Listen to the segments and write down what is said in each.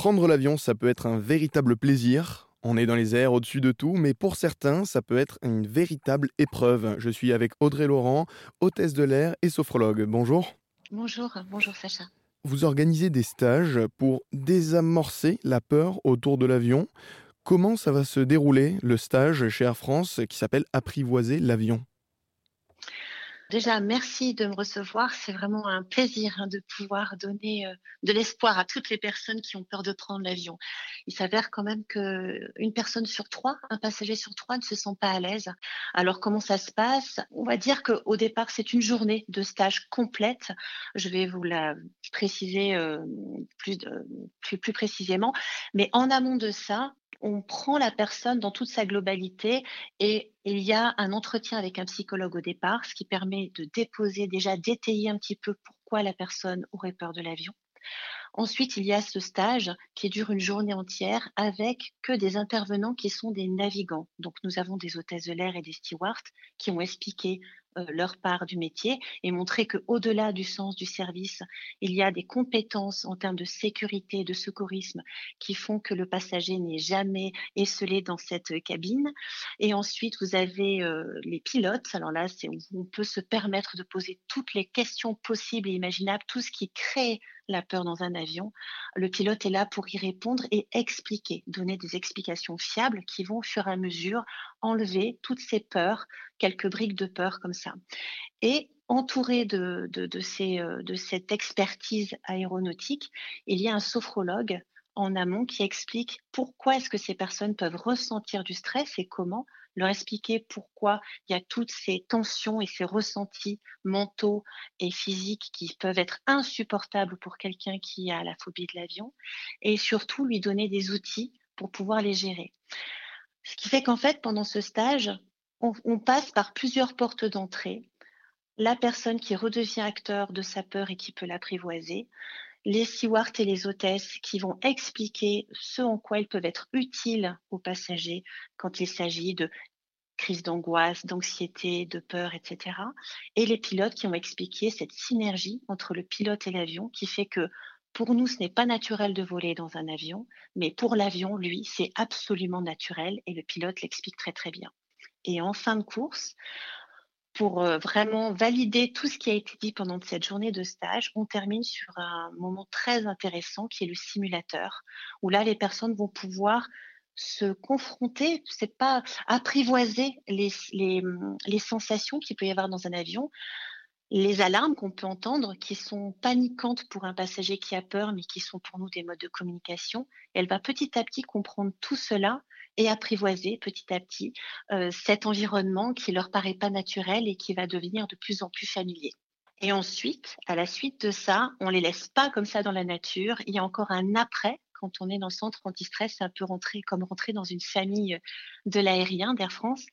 Prendre l'avion, ça peut être un véritable plaisir. On est dans les airs au-dessus de tout, mais pour certains, ça peut être une véritable épreuve. Je suis avec Audrey Laurent, hôtesse de l'air et sophrologue. Bonjour. Bonjour, bonjour Sacha. Vous organisez des stages pour désamorcer la peur autour de l'avion. Comment ça va se dérouler le stage chez Air France qui s'appelle Apprivoiser l'avion? Déjà, merci de me recevoir. C'est vraiment un plaisir hein, de pouvoir donner euh, de l'espoir à toutes les personnes qui ont peur de prendre l'avion. Il s'avère quand même qu'une personne sur trois, un passager sur trois ne se sent pas à l'aise. Alors comment ça se passe? On va dire qu'au départ, c'est une journée de stage complète. Je vais vous la préciser euh, plus, précisément. Mais en amont de ça, on prend la personne dans toute sa globalité et il y a un entretien avec un psychologue au départ, ce qui permet de déposer, déjà d'étayer un petit peu pourquoi la personne aurait peur de l'avion. Ensuite, il y a ce stage qui dure une journée entière avec que des intervenants qui sont des navigants. Donc, nous avons des hôtesses de l'air et des stewards qui ont expliqué leur part du métier et montrer qu'au-delà du sens du service, il y a des compétences en termes de sécurité, de secourisme qui font que le passager n'est jamais esselé dans cette cabine. Et ensuite, vous avez euh, les pilotes. Alors là, c'est on peut se permettre de poser toutes les questions possibles et imaginables, tout ce qui crée la peur dans un avion. Le pilote est là pour y répondre et expliquer, donner des explications fiables qui vont au fur et à mesure enlever toutes ces peurs, quelques briques de peur comme ça. Et entouré de, de, ces, euh, de cette expertise aéronautique, il y a un sophrologue en amont qui explique pourquoi est-ce que ces personnes peuvent ressentir du stress et comment leur expliquer pourquoi il y a toutes ces tensions et ces ressentis mentaux et physiques qui peuvent être insupportables pour quelqu'un qui a la phobie de l'avion et surtout lui donner des outils pour pouvoir les gérer. Ce qui fait qu'en fait, pendant ce stage, on, passe par plusieurs portes d'entrée. La personne qui redevient acteur de sa peur et qui peut l'apprivoiser, les stewards et les hôtesses qui vont expliquer ce en quoi ils peuvent être utiles aux passagers quand il s'agit de crise d'angoisse, d'anxiété, de peur, etc. Et les pilotes qui ont expliqué cette synergie entre le pilote et l'avion qui fait que pour nous, ce n'est pas naturel de voler dans un avion, mais pour l'avion, lui, c'est absolument naturel et le pilote l'explique très très bien. Et en fin de course, pour euh, vraiment valider tout ce qui a été dit pendant cette journée de stage, on termine sur un moment très intéressant qui est le simulateur, où là, les personnes vont pouvoir se confronter, c'est pas apprivoiser les, sensations qu'il peut y avoir dans un avion, les alarmes qu'on peut entendre qui sont paniquantes pour un passager qui a peur, mais qui sont pour nous des modes de communication. Elle va petit à petit comprendre tout cela et apprivoiser petit à petit euh, cet environnement qui leur paraît pas naturel et qui va devenir de plus en plus familier. Et ensuite, à la suite de ça, on les laisse pas comme ça dans la nature. Il y a encore un après quand on est dans le centre anti-stress, ça peut rentrer comme rentrer dans une famille de l'aérien d'Air France.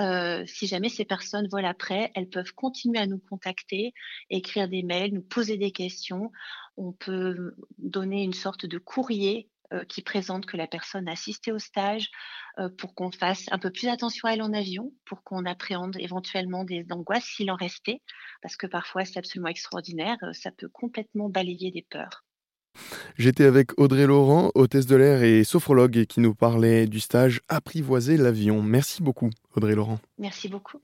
Euh, si jamais ces personnes volent après, elles peuvent continuer à nous contacter, écrire des mails, nous poser des questions. On peut donner une sorte de courrier euh, qui présente que la personne a assisté au stage euh, pour qu'on fasse un peu plus attention à elle en avion, pour qu'on appréhende éventuellement des angoisses s'il en restait, parce que parfois c'est absolument extraordinaire, ça peut complètement balayer des peurs. J'étais avec Audrey Laurent, hôtesse de l'air et sophrologue, qui nous parlait du stage Apprivoiser l'avion. Merci beaucoup, Audrey Laurent. Merci beaucoup.